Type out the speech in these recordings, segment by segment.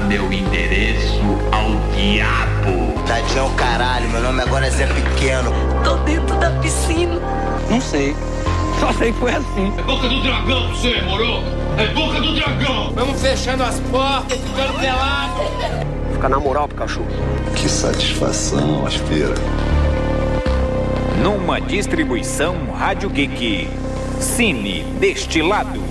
meu endereço ao diabo. Tadinho é o caralho, meu nome agora é Zé Pequeno. Tô dentro da piscina. Não sei. Só sei que foi assim. É boca do dragão você, moro? É boca do dragão! Vamos fechando as portas, ficando pelado. Fica na moral pro cachorro. Que satisfação, aspira. Numa distribuição Rádio Geek. Cine Destilado.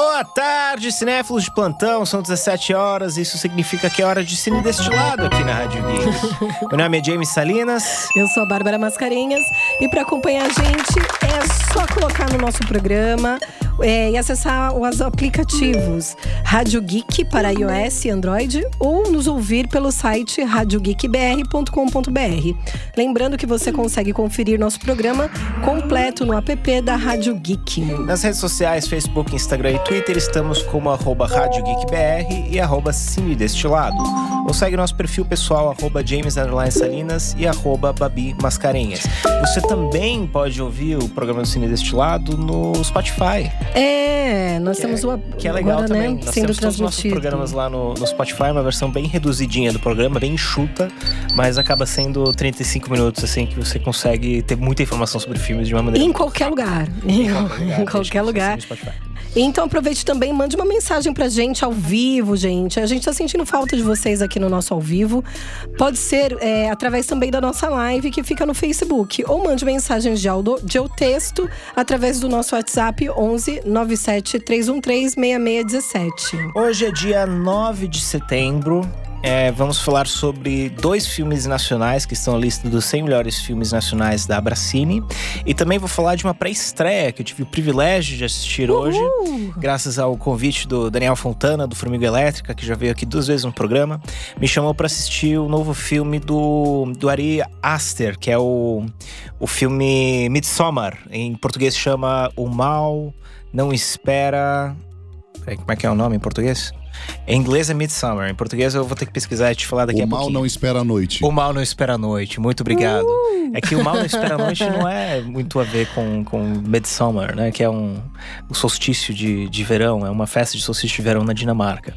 Boa tarde, cinéfilos de plantão. São 17 horas. Isso significa que é hora de cine destilado aqui na Rádio Geek. Meu nome é James Salinas. Eu sou a Bárbara Mascarenhas. E para acompanhar a gente, é só colocar no nosso programa é, e acessar os aplicativos Rádio Geek para iOS e Android ou nos ouvir pelo site radiogeekbr.com.br. Lembrando que você consegue conferir nosso programa completo no app da Rádio Geek. Nas redes sociais, Facebook, Instagram e Twitter, estamos como arroba Rádio GeekBR e arroba Cine Destilado. Ou segue nosso perfil pessoal, arroba James Salinas e arroba Babi Mascarenhas. Você também pode ouvir o programa do Cine Destilado no Spotify. É, nós que temos o Que é legal agora, também. Né, nós temos todos os nossos programas lá no, no Spotify, uma versão bem reduzidinha do programa, bem enxuta, mas acaba sendo 35 minutos, assim, que você consegue ter muita informação sobre filmes de uma maneira. Em qualquer lugar. Em Em qualquer lugar. você assine o Spotify. Então aproveite também, mande uma mensagem pra gente ao vivo, gente. A gente tá sentindo falta de vocês aqui no nosso ao vivo. Pode ser é, através também da nossa live que fica no Facebook. Ou mande mensagens de áudio, de texto através do nosso WhatsApp 11 97 313 6617. Hoje é dia 9 de setembro. É, vamos falar sobre dois filmes nacionais que estão na lista dos 100 melhores filmes nacionais da Abracine. E também vou falar de uma pré-estreia que eu tive o privilégio de assistir hoje, graças ao convite do Daniel Fontana, do Formiga Elétrica, que já veio aqui duas vezes no programa. Me chamou para assistir o novo filme do, do Ari Aster, que é o, o filme Midsommar. Em português chama O Mal Não Espera. Peraí, como é que é o nome em português? Em inglês é Midsummer. Em português eu vou ter que pesquisar e te falar daqui a o mal pouquinho. não espera a noite. O mal não espera a noite. Muito obrigado. É que o mal não espera a noite não é muito a ver com, com Midsummer, né? Que é um, um solstício de, de verão. É uma festa de solstício de verão na Dinamarca.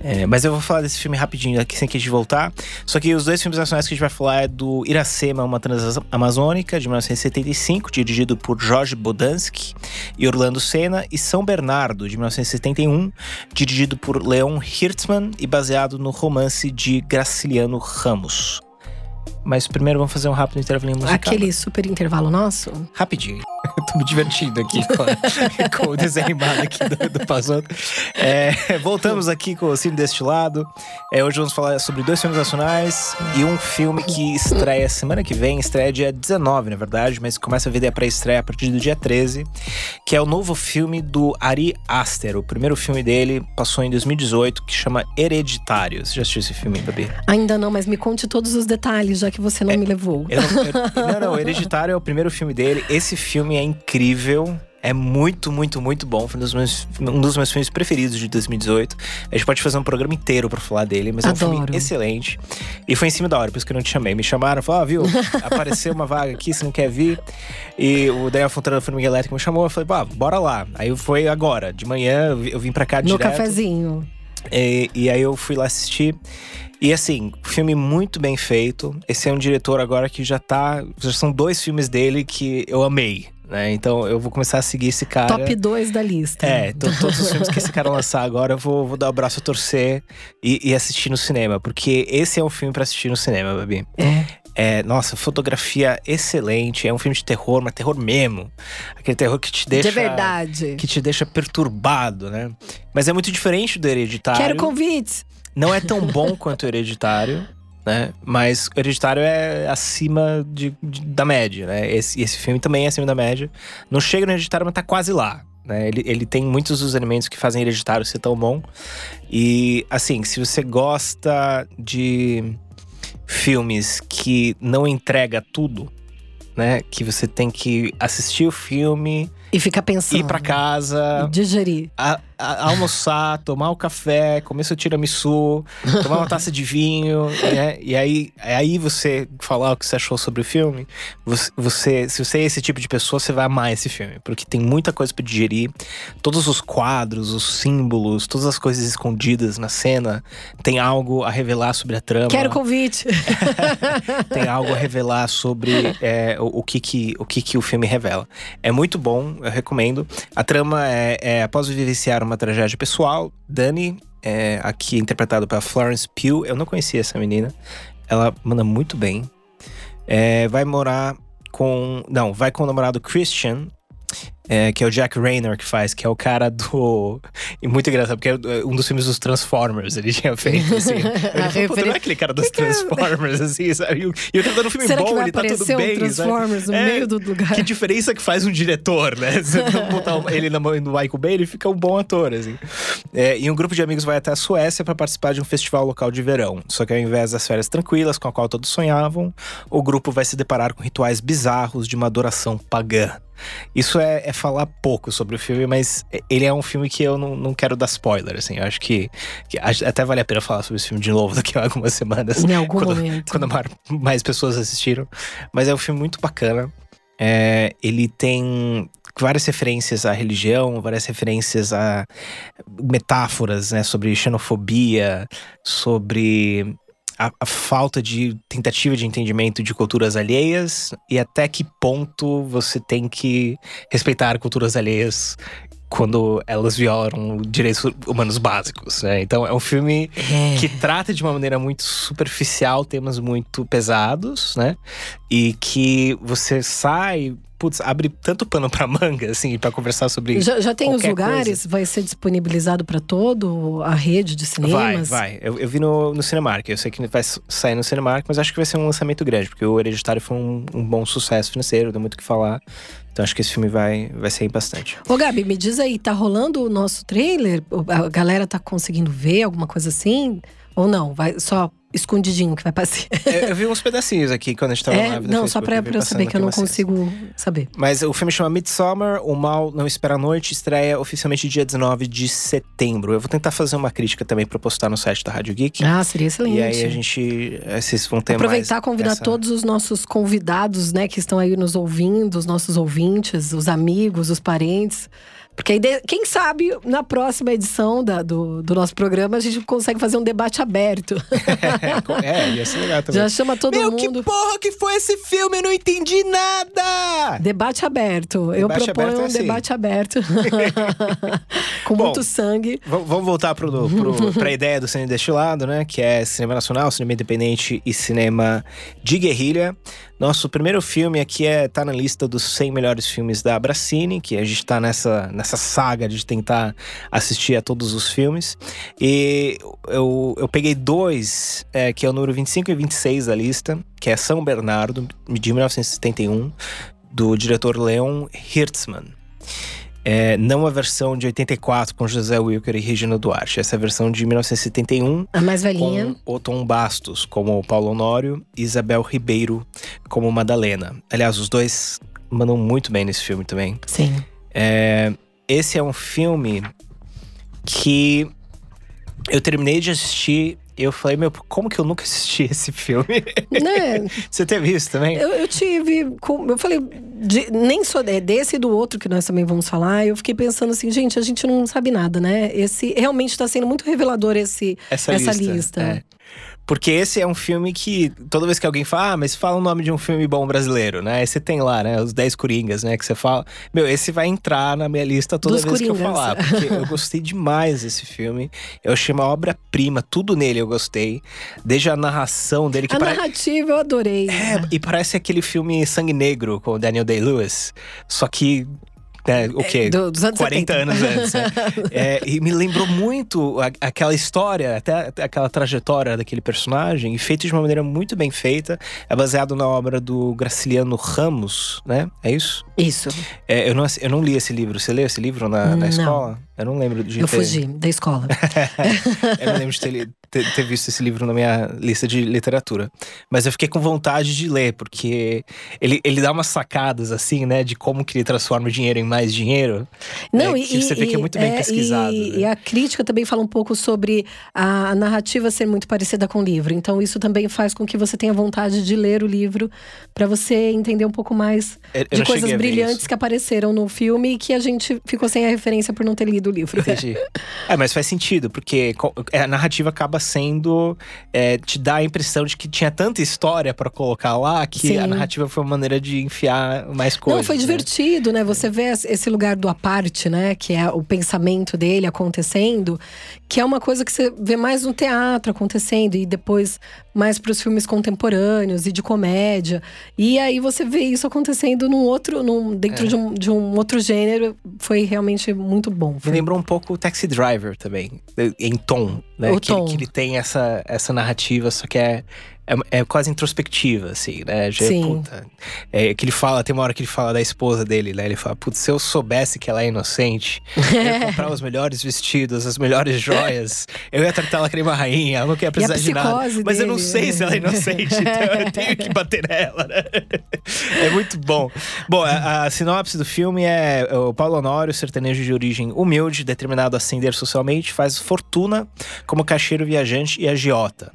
É, mas eu vou falar desse filme rapidinho aqui sem que a gente voltar. Só que os dois filmes nacionais que a gente vai falar é do Iracema, uma transamazônica, de 1975, dirigido por Jorge Bodansky e Orlando Senna, e São Bernardo, de 1971, dirigido por Leon Hirtzman e baseado no romance de Graciliano Ramos. Mas primeiro vamos fazer um rápido intervalo musical. Aquele super intervalo nosso? Rapidinho. Tô me divertindo aqui com, com o desenho animado aqui do, do Pazoto. É, voltamos aqui com o Cine Destilado. É, hoje vamos falar sobre dois filmes nacionais e um filme que estreia semana que vem. Estreia dia 19, na verdade, mas começa a ver a pré-estreia a partir do dia 13. Que é o novo filme do Ari Aster. O primeiro filme dele passou em 2018, que chama Hereditário. Você já assistiu esse filme, Babi? Ainda não, mas me conte todos os detalhes, já que você não me levou. Eu não, eu- não, não, Hereditário é o primeiro filme dele. Esse filme é incrível. É muito, muito, muito bom. Foi um dos meus, um dos meus filmes preferidos de 2018. A gente pode fazer um programa inteiro pra falar dele, mas é um filme Adoro. excelente. E foi em cima da hora, por isso que eu não te chamei. Me chamaram, falaram, ah, viu, apareceu uma vaga aqui, você não quer vir? E o Daniel Fontana da Formiga Elétrica me chamou, eu falei, pá, bora lá. Aí foi agora, de manhã, eu vi- eu vim pra cá No direto. cafezinho. E, e aí eu fui lá assistir. E assim, filme muito bem feito. Esse é um diretor agora que já tá. Já são dois filmes dele que eu amei. Né? Então eu vou começar a seguir esse cara. Top 2 da lista. É, to- todos os filmes que esse cara lançar agora, eu vou, vou dar o braço a torcer e, e assistir no cinema. Porque esse é um filme pra assistir no cinema, Babi. É. É, nossa, fotografia excelente. É um filme de terror, mas terror mesmo. Aquele terror que te deixa. De verdade. Que te deixa perturbado, né? Mas é muito diferente do Hereditário. Quero convites. Não é tão bom quanto o Hereditário, né? Mas o Hereditário é acima de, de- da média, né? Esse, esse filme também é acima da média. Não chega no Hereditário, mas tá quase lá. Né? Ele, ele tem muitos dos elementos que fazem Hereditário ser tão bom. E, assim, se você gosta de filmes que não entrega tudo, né? Que você tem que assistir o filme E ficar pensando. ir pra casa, Digerir. a- almoçar, tomar o café, comer seu tiramisu, tomar uma taça de vinho, né? E aí, aí você falar o que você achou sobre o filme. Você, você- se você é esse tipo de pessoa, você vai amar esse filme, porque tem muita coisa pra digerir. Todos os quadros, os símbolos, todas as coisas escondidas na cena, tem algo a revelar sobre a trama. Quero convite. tem algo a revelar sobre é, o, o que que, o que que o filme revela. É muito bom, eu recomendo. A trama é, é após vivenciar uma tragédia pessoal, Dani, é, aqui interpretado pela Florence Pugh, eu não conhecia essa menina. Ela manda muito bem. É, vai morar com. Não, vai com o namorado Christian. É, que é o Jack Rayner que faz, que é o cara do. E muito engraçado, porque é um dos filmes dos Transformers ele tinha feito, assim. Ele falou, "Pô, não é aquele cara dos Transformers, assim, sabe? E o cara tá no filme Será que bom, vai ele tá tudo bem. um Transformers sabe? no É, meio do lugar? Que diferença que faz um diretor, né? Se não botar ele na mão do Michael Bay, ele fica um bom ator, assim. É, e um grupo de amigos vai até a Suécia para participar de um festival local de verão. Só que ao invés das férias tranquilas, com a qual todos sonhavam, o grupo vai se deparar com rituais bizarros de uma adoração pagã. Isso é, é falar pouco sobre o filme, mas ele é um filme que eu não, não quero dar spoiler, assim. Eu acho que, que até vale a pena falar sobre esse filme de novo daqui a algumas semanas. Em algum quando, momento. Quando mais, mais pessoas assistiram. Mas é um filme muito bacana. É, ele tem várias referências à religião, várias referências a metáforas, né, sobre xenofobia, sobre a, a falta de tentativa de entendimento de culturas alheias e até que ponto você tem que respeitar culturas alheias quando elas violam direitos humanos básicos, né? Então é um filme que trata de uma maneira muito superficial temas muito pesados, né? E que você sai, putz, abre tanto pano pra manga, assim, pra conversar sobre. Já, já tem os lugares? Vai ser disponibilizado pra todo a rede de cinemas? Vai, vai. Eu, eu vi no, no Cinemark. Eu sei que vai sair no Cinemark, mas acho que vai ser um lançamento grande, porque o Hereditário foi um, um bom sucesso financeiro, deu muito o que falar. Então acho que esse filme vai, vai sair bastante. Ô, Gabi, me diz aí, tá rolando o nosso trailer? A galera tá conseguindo ver alguma coisa assim? Ou não? Vai só escondidinho que vai passar? eu, eu vi uns pedacinhos aqui quando a gente tava É, live não, só pra, pra eu saber que eu não consigo saber. Mas o filme chama Midsommar, O Mal Não Espera a Noite, estreia oficialmente dia 19 de setembro. Eu vou tentar fazer uma crítica também pra postar no site da Rádio Geek. Ah, seria excelente. E aí a gente. eh, Vocês vão ter Aproveitar mais convidar essa- todos os nossos convidados, né, que estão aí nos ouvindo, os nossos ouvintes, os amigos, os parentes. Porque aí, quem sabe, na próxima edição da- do, do nosso programa, a gente consegue fazer um debate aberto. É, ia ser legal também. Já chama todo Meu, mundo. que porra que foi esse filme? Eu não entendi nada! Debate aberto. Eu Debate proponho aberto é um assim. debate aberto. Com Bom, muito sangue. Vamos voltar pro, pro, pra ideia do cinema destilado, né? Que é cinema nacional, cinema independente e cinema de guerrilha. Nosso primeiro filme aqui é tá na lista dos 100 melhores filmes da Abracine, que a gente tá nessa, nessa saga de tentar assistir a todos os filmes. E eu, eu peguei dois, é, que é o número 25 e 26 da lista, que é São Bernardo, de 1971, do diretor Leon Hirtzman. É, não a versão de 84 com José Wilker e Regina Duarte. Essa é a versão de 1971 A mais velhinha. com Oton Bastos como Paulo Honório e Isabel Ribeiro como Madalena. Aliás, os dois mandam muito bem nesse filme também. Sim. É, esse é um filme que eu terminei de assistir eu falei, meu, como que eu nunca assisti esse filme? Né? Você teve isso também? Eu, eu tive. Eu falei, de- nem só de- desse e do outro que nós também vamos falar. Eu fiquei pensando assim, gente, a gente não sabe nada, né? Esse realmente está sendo muito revelador esse, essa, essa lista. lista. é. Porque esse é um filme que, toda vez que alguém fala, ah, mas fala o nome de um filme bom brasileiro, né? Aí você tem lá, né, os 10 Coringas, né, que você fala. Meu, esse vai entrar na minha lista toda Dos vez que eu Coringas. falar. Porque eu gostei demais desse filme. Eu achei uma obra-prima, tudo nele eu gostei. Desde a narração dele, que A pare- narrativa eu adorei. É, e parece aquele filme Sangue Negro com o Daniel Day-Lewis. Só que. Né, o quê? É, do- dos anos 40 70. anos antes. né? É, e me lembrou muito a- aquela história, até até aquela trajetória daquele personagem, e feito de uma maneira muito bem feita. É baseado na obra do Graciliano Ramos, né? É isso? Isso. É, eu, não, eu não li esse livro. Você leu esse livro na, na escola? Eu não lembro de Eu ter, fugi da escola. eu não lembro de ter, ter- ter visto esse livro na minha lista de literatura. Mas eu fiquei com vontade de ler, porque ele, ele dá umas sacadas, assim, né? De como que ele transforma o dinheiro em mais dinheiro. Não, É, e, que você vê que é muito bem pesquisado, E, né? e a crítica também fala um pouco sobre a narrativa ser muito parecida com o livro. Então, isso também faz com que você tenha vontade de ler o livro para você entender um pouco mais Eu- eu de não coisas ver brilhantes isso. que apareceram no filme e que a gente ficou sem a referência por não ter lido o livro. Entendi. É, mas faz sentido, porque co- a narrativa acaba sendo. é, te dá a impressão de que tinha tanta história pra colocar lá que Sim. a narrativa foi uma maneira de enfiar mais coisas. Não, foi né? divertido, né? Você vê esse lugar do aparte, né? Que é o pensamento dele acontecendo, que é uma coisa que você vê mais no teatro acontecendo e depois mais para os filmes contemporâneos e de comédia. E aí você vê isso acontecendo num outro, num, dentro É. de, um, de um outro gênero. Foi realmente muito bom. Me Foi- lembrou um pouco o Taxi Driver também, em tom, né? O que, ele- tom. que ele tem essa, essa narrativa, só que é, é, é quase introspectiva, assim, né? Já, Sim. Puta, é, que ele fala, tem uma hora que ele fala da esposa dele, né? Ele fala, putz, se eu soubesse que ela é inocente, eu ia comprar os melhores vestidos, as melhores joias, eu ia tratar ela que nem uma rainha, ela não quer precisar de nada. Mas eu não dele, sei né? se ela é inocente, então eu tenho que bater nela, né? É muito bom. Bom, a, a sinopse do filme é o Paulo Honório, sertanejo de origem humilde, determinado a ascender socialmente, faz fortuna como caixeiro viajante e agiota.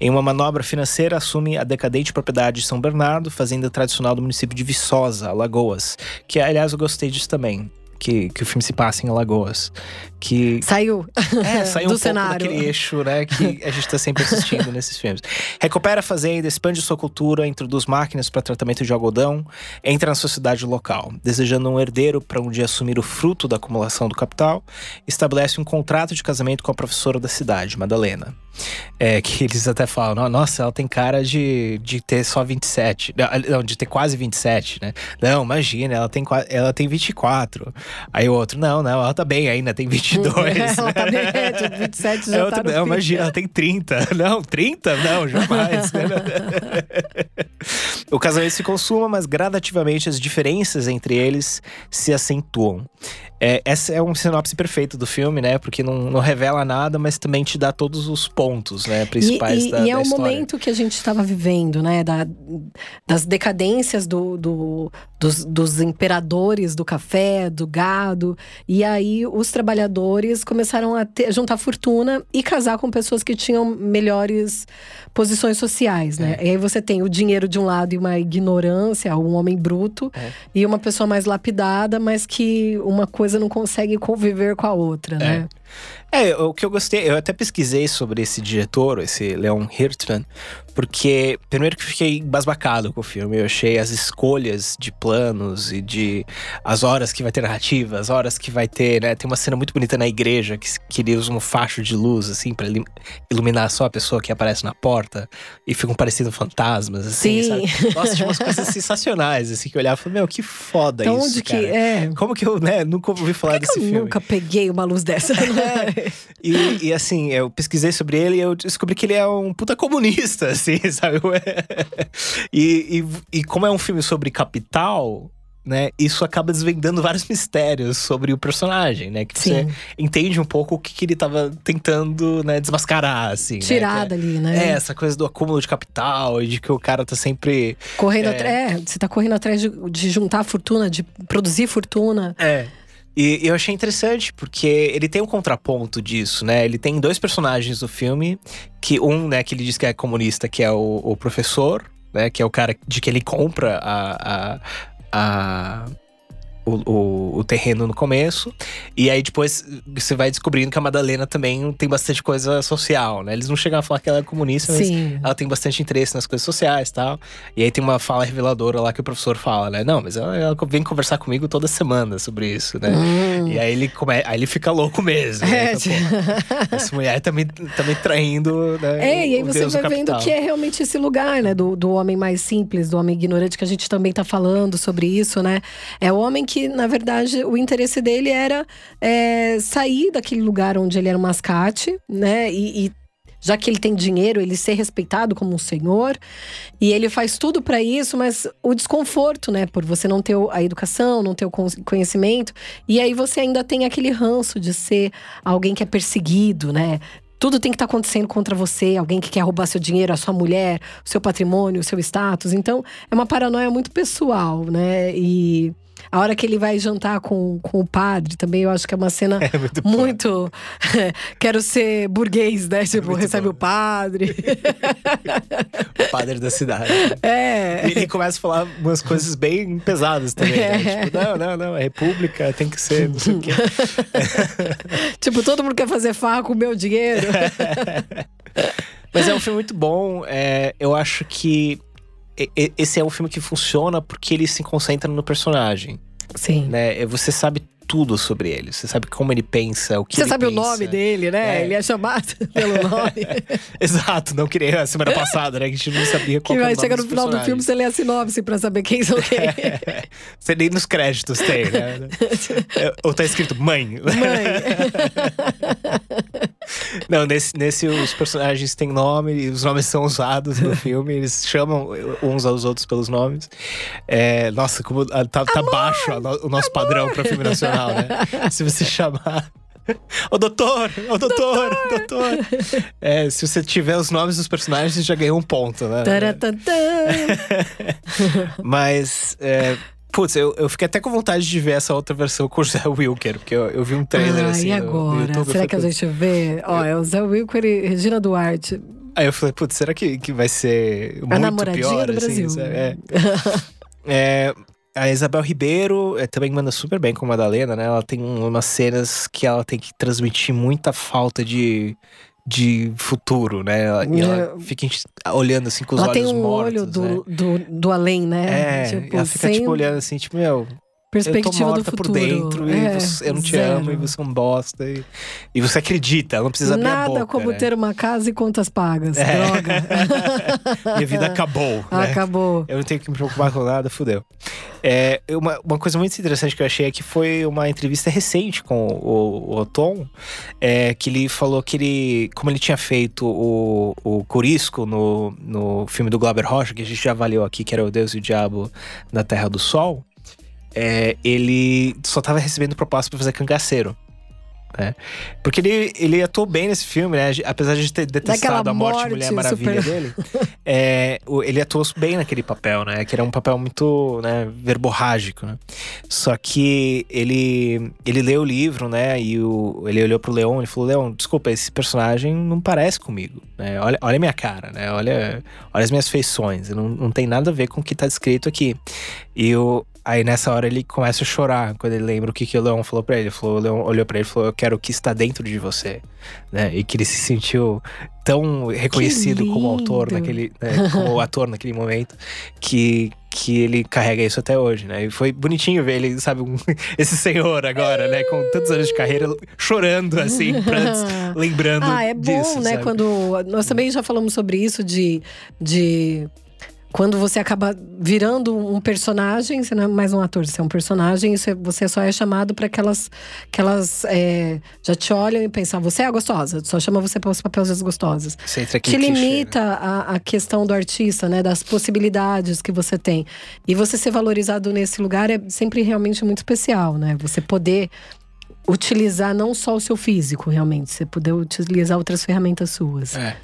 Em uma manobra financeira, assume a decadente propriedade de São Bernardo, fazenda tradicional do município de Viçosa, Alagoas. Que, aliás, eu gostei disso também. Que, que o filme se passa em Alagoas. Que Saiu. É, saiu um pouco cenário. daquele eixo, né, que a gente tá sempre assistindo nesses filmes. Recupera a fazenda, expande sua cultura, introduz máquinas para tratamento de algodão, entra na sociedade local, desejando um herdeiro para um dia assumir o fruto da acumulação do capital, estabelece um contrato de casamento com a professora da cidade, Madalena. É, que eles até falam, "Não, nossa, ela tem cara de, de ter só 27. Não, Não, de ter quase 27, né? Não, imagina, ela tem, ela tem 24. Aí o outro, não, não, ela tá bem ainda, tem 22. ela tá bem, é, tipo, 27 já É tá outra, no não, fim. imagina, ela tem 30. Não, 30? Não, jamais. o casamento se consuma, mas gradativamente as diferenças entre eles se acentuam. É, essa é um sinopse perfeito do filme, né? Porque não, não revela nada, mas também te dá todos os pontos, né? Principais e, e, da, e é da o momento que a gente estava vivendo, né? Da, das decadências do, do- dos, dos imperadores do café, do gado. E aí os trabalhadores começaram a ter- juntar fortuna e casar com pessoas que tinham melhores posições sociais, né? É. E aí você tem o dinheiro de um lado e uma ignorância, um homem bruto, É. e uma pessoa mais lapidada, mas que uma coisa não consegue conviver com a outra, né? É, o que eu gostei, eu até pesquisei sobre esse diretor, esse Leon Hirtman, porque primeiro que fiquei embasbacado com o filme, eu achei as escolhas de planos e de as horas que vai ter narrativa, as horas que vai ter, né, tem uma cena muito bonita na igreja que, que ele usa um facho de luz assim para iluminar só a pessoa que aparece na porta e ficam parecendo fantasmas assim, Sim. sabe? Nossa, tinha umas coisas sensacionais assim que eu olhava e falei, meu, que foda Então, isso, onde que cara. é? Como que eu, né, nunca ouvi falar Por que desse eu filme? nunca peguei uma luz dessa? E, e, assim, eu pesquisei sobre ele e eu descobri que ele é um puta comunista, assim, sabe? E, e, e como é um filme sobre capital, né? Isso acaba desvendando vários mistérios sobre o personagem, né? Que você Sim. entende um pouco o que, que ele tava tentando, né, desmascarar, assim. Tirar né? dali, né? É, essa coisa do acúmulo de capital e de que o cara tá sempre. Correndo É. atrás. É, você tá correndo atrás de, de juntar fortuna, de produzir fortuna. É. E eu achei interessante, porque ele tem um contraponto disso, né? Ele tem dois personagens do filme, que um, né, que ele diz que é comunista, que é o, o professor, né? Que é o cara de que ele compra a. a, a o, o, o terreno no começo. E aí depois você vai descobrindo que a Madalena também tem bastante coisa social, né? Eles não chegam a falar que ela é comunista, mas Sim. ela tem bastante interesse nas coisas sociais e tal. E aí tem uma fala reveladora lá que o professor fala, né? Não, mas ela, ela vem conversar comigo toda semana sobre isso, né? Hum. E aí ele, come... aí ele fica louco mesmo. né? É, "Pô, essa mulher tá me, tá me traindo, né? É, e aí você Deus vai vendo capital." que é realmente esse lugar, né? Do, do homem mais simples, do homem ignorante, que a gente também tá falando sobre isso, né? É o homem que, na verdade, o interesse dele era é, sair daquele lugar onde ele era um mascate, né? E, e já que ele tem dinheiro, ele ser respeitado como um senhor. E ele faz tudo para isso, mas o desconforto, né? Por você não ter a educação, não ter o conhecimento. E aí você ainda tem aquele ranço de ser alguém que é perseguido, né? Tudo tem que estar tá acontecendo contra você, alguém que quer roubar seu dinheiro, a sua mulher, o seu patrimônio, o seu status. Então, é uma paranoia muito pessoal, né? E a hora que ele vai jantar com, com o padre também, eu acho que é uma cena é muito. muito quero ser burguês, né? Tipo, é recebe bom. o padre. o padre da cidade. É. E ele começa a falar umas coisas bem pesadas também. Né? É. Né? Tipo, não, não, não, é república, tem que ser, não sei o quê. tipo, todo mundo quer fazer farra com o meu dinheiro. Mas é um filme muito bom. É, eu acho que esse é um filme que funciona porque ele se concentra no personagem. Sim. Né? Você sabe tudo sobre ele. Você sabe como ele pensa, o que Você ele sabe pensa. o nome dele, né? É. Ele é chamado pelo nome. Exato, não queria a semana passada, né? Que a gente não sabia qual que vai chegar no final do filme, você lê a sinopse pra saber quem são quem. É. Você nem nos créditos tem, né? É, ou tá escrito mãe. Mãe. Não, nesse, nesse os personagens têm nome e os nomes são usados no filme, eles chamam uns aos outros pelos nomes. É, nossa, como tá, tá baixo o nosso amor. padrão para filme nacional, né? Se você chamar Ô doutor, ô doutor, doutor. doutor. É, se você tiver os nomes dos personagens, você já ganhou um ponto, né? Mas, é, putz, eu, eu fiquei até com vontade de ver essa outra versão com o Zé Wilker, porque eu, eu vi um trailer ah, assim. E agora? No, YouTube, será que a gente vê? Ó, é o Zé Wilker e Regina Duarte. Aí eu falei, putz, será que, que vai ser muito a namoradinha pior? do assim, Brasil. É. é, a Isabel Ribeiro é, também manda super bem com a Madalena, né? Ela tem umas cenas que ela tem que transmitir muita falta de, de futuro, né? E ela fica olhando assim com os ela olhos mortos. Ela tem um mortos, olho do, né? do, do, além, né? É, tipo, ela fica sem... tipo olhando assim, tipo, meu, perspectiva eu tô morta por dentro é, e você, eu não te zero. amo e você é um bosta. E, e você acredita, não precisa abrir Nada a boca. como né? ter uma casa e contas pagas. É. Droga. Minha vida acabou. né? Acabou. Eu não tenho que me preocupar com nada, fudeu. É, uma, uma coisa muito interessante que eu achei é que foi uma entrevista recente com o, o Otom, é, que ele falou que ele, como ele tinha feito o, o Corisco no, no filme do Glauber Rocha, que a gente já avaliou aqui, que era O Deus e o Diabo na Terra do Sol, é, ele só tava recebendo proposta para fazer cangaceiro. Né? Porque ele, ele atuou bem nesse filme, né? Apesar de ter detestado Daquela a morte, morte Mulher Maravilha super... dele, é, ele atuou bem naquele papel, né? Que era um papel muito né, verborrágico, né? Só que ele, ele leu o livro, né? E o, ele olhou pro Leon e falou: Leon, desculpa, esse personagem não parece comigo. Né? Olha, olha a minha cara, né? Olha, olha as minhas feições. Não, não tem nada a ver com o que tá descrito aqui. E o, aí nessa hora ele começa a chorar quando ele lembra o que, que o Leon falou pra ele. Falou, o Leon olhou pra ele e falou: Eu quero o que está dentro de você. Né? E que ele se sentiu tão reconhecido como autor naquele, né? como ator naquele momento, que, que ele carrega isso até hoje, né? E foi bonitinho ver ele, sabe, um- esse senhor agora, né? Com tantos anos de carreira, chorando assim, pra- lembrando Ah, é bom, disso, né? sabe? Quando. Nós também já falamos sobre isso de. de quando você acaba virando um personagem, você não é mais um ator, você é um personagem, e você, só é chamado para aquelas. aquelas é, já te olham e pensam, você é gostosa, só chama você para os papéis gostosas. Você entra aqui Te né? limita a, a questão do artista, né? Das possibilidades que você tem. E você ser valorizado nesse lugar é sempre realmente muito especial, né? Você poder utilizar não só o seu físico, realmente, você poder utilizar outras ferramentas suas. É.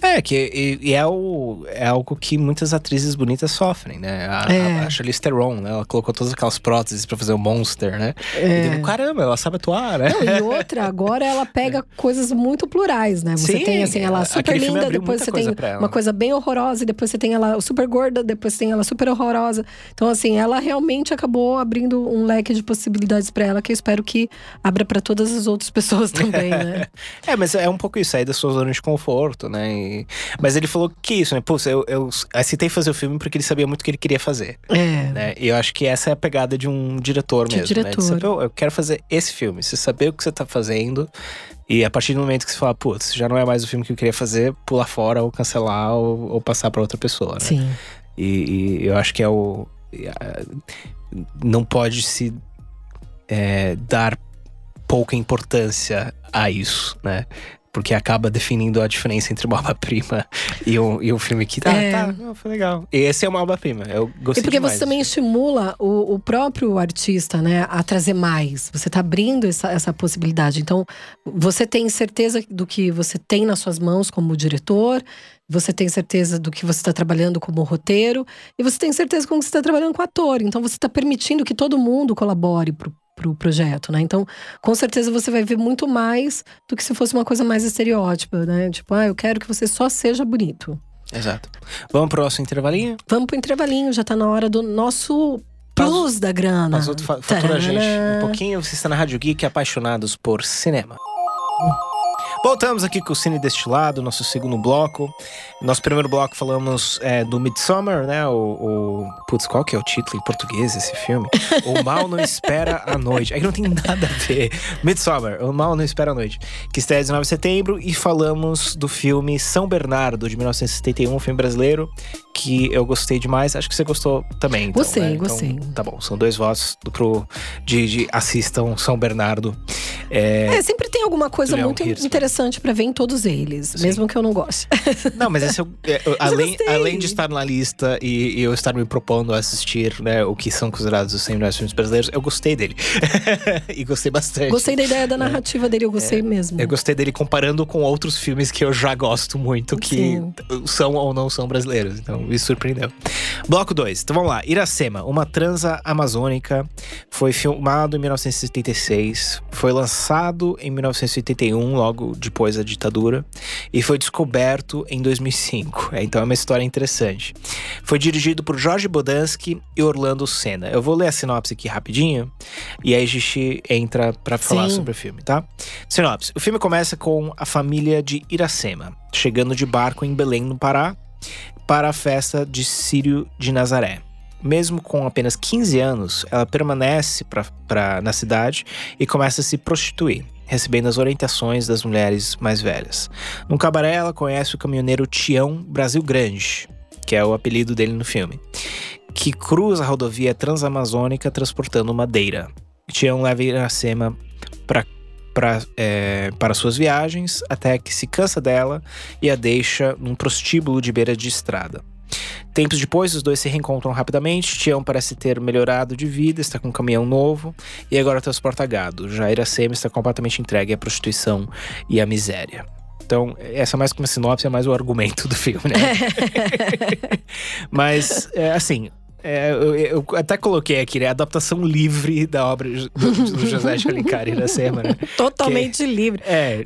É, que e, e é, o, é algo que muitas atrizes bonitas sofrem, né? A, É. a, a Charlize Theron, né? Ela colocou todas aquelas próteses pra fazer o Monster, né? É. E digo, caramba, ela sabe atuar, né? Não, e outra, agora ela pega coisas muito plurais, né? Você Sim, tem assim, ela super linda, depois você tem uma coisa bem horrorosa, e depois você tem ela super gorda, depois você tem ela super horrorosa. Então, assim, ela realmente acabou abrindo um leque de possibilidades pra ela que eu espero que abra pra todas as outras pessoas também, né? É, mas é um pouco isso, sair da sua zona de conforto, né? E- Mas ele falou que isso, né? Pô, eu, eu aceitei fazer o filme porque ele sabia muito o que ele queria fazer. É. né? E eu acho que essa é a pegada de um diretor De mesmo, né? diretor. De saber, "Oh, eu quero fazer esse filme. Você saber o que você tá fazendo. E a partir do momento que você fala, putz, já não é mais o filme que eu queria fazer, pular fora ou cancelar ou, ou passar pra outra pessoa, né? Sim. E, e eu acho que é o. é, Não pode se é, dar pouca importância a isso, né? Porque acaba definindo a diferença entre uma obra-prima e um, e um filme que tá, É. tá, não, foi legal. E esse é uma obra-prima. Eu gostei E porque demais você também estimula o, o próprio artista, né, a trazer mais. Você tá abrindo essa, essa possibilidade. Então, você tem certeza do que você tem nas suas mãos como diretor, você tem certeza do que você está trabalhando como roteiro, e você tem certeza como você está trabalhando com ator. Então, você está permitindo que todo mundo colabore pro, pro projeto, né? Então, com certeza você vai ver muito mais do que se fosse uma coisa mais estereótipa, né? Tipo, ah, eu quero que você só seja bonito. Exato. Vamos pro nosso intervalinho? Vamos pro intervalinho, já tá na hora do nosso plus da grana. Fa- fatura a gente um pouquinho. Você está na Rádio Geek, apaixonados por cinema. Voltamos aqui com o Cine Destilado, nosso segundo bloco. Nosso primeiro bloco falamos é, do Midsommar, né? O, o. Putz, qual que é o título em português desse filme? O Mal Não Espera a Noite. É que não tem nada a ver. Midsommar, O Mal Não Espera a Noite. Que estreia 19 de setembro. E falamos do filme São Bernardo, de 1971, um filme brasileiro. Que eu gostei demais. Acho que você gostou também. então, Gostei, né? Então, gostei. Tá bom, são dois votos do, pro, de, de assistam São Bernardo. É, É, sempre tem alguma coisa muito Hirschman. interessante pra ver em todos eles, mesmo que eu não goste. Não, mas esse eu, é, eu- eu além, além de estar na lista e, e eu estar me propondo a assistir, né, o que são considerados os 100 melhores filmes brasileiros, eu gostei dele. e gostei bastante. gostei da ideia da narrativa dele, eu gostei mesmo. É. Eu gostei dele comparando com outros filmes que eu já gosto muito, que Sim. são ou não são brasileiros. Então, me surpreendeu. Bloco 2. Então vamos lá. Iracema, uma transa amazônica. Foi filmado em 1976. Foi lançado em 1981, logo depois da ditadura. E foi descoberto em 2005. É, então é uma história interessante. Foi dirigido por Jorge Bodansky e Orlando Senna. Eu vou ler a sinopse aqui rapidinho. E aí a gente entra pra falar Sim. sobre o filme, tá? Sinopse. O filme começa com a família de Iracema, chegando de barco em Belém, no Pará, para a festa de Sírio de Nazaré. Mesmo com apenas 15 anos, ela permanece pra, pra, na cidade e começa a se prostituir, recebendo as orientações das mulheres mais velhas. No cabaré, ela conhece o caminhoneiro Tião Brasil Grande, que é o apelido dele no filme, que cruza a rodovia transamazônica transportando madeira. Tião leva Iracema pra, pra, é, para suas viagens até que se cansa dela e a deixa num prostíbulo de beira de estrada. Tempos depois, os dois se reencontram rapidamente. Tião parece ter melhorado de vida, está com um caminhão novo e agora transporta gado. Já Iracema está completamente entregue à prostituição e à miséria. Então, essa é mais que uma sinopse, é mais o argumento do filme, né? Mas, é, assim, é, eu, eu até coloquei aqui, né? Adaptação livre da obra do, do José de Alencar, Iracema, né? Totalmente livre. É,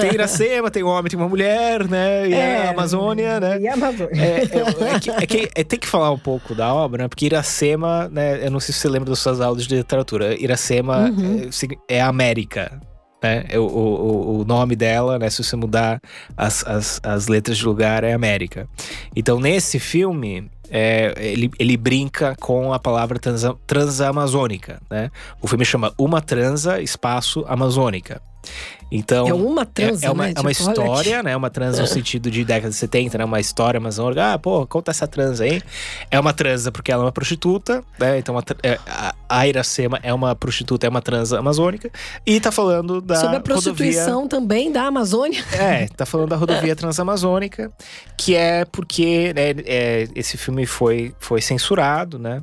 tem Iracema, tem um homem, tem uma mulher, né? E a Amazônia, né? E a Amazônia. É, é, é que, é que- é, tem que falar um pouco da obra, né? Porque Iracema, né? Eu não sei se você lembra das suas aulas de literatura. Iracema Uhum. é, é a América. Né? É O, o, o- nome dela, né? Se você mudar as, as, as letras de lugar, é América. Então, nesse filme, é, ele, ele brinca com a palavra transa, transamazônica, né? O filme chama Uma Transa Espaço Amazônica. Então, É uma transa, é, é uma, né? é uma Tipo, história, né? Uma transa no sentido de década de 70, né? Uma história amazônica. Ah, pô, conta essa transa aí. É uma transa porque ela é uma prostituta, né? Então, é, a, a Iracema é uma prostituta, é uma transa amazônica. E tá falando da Sobre a rodovia... prostituição também da Amazônia. É, tá falando da rodovia transamazônica, que é porque né, é, esse filme foi, foi censurado, né?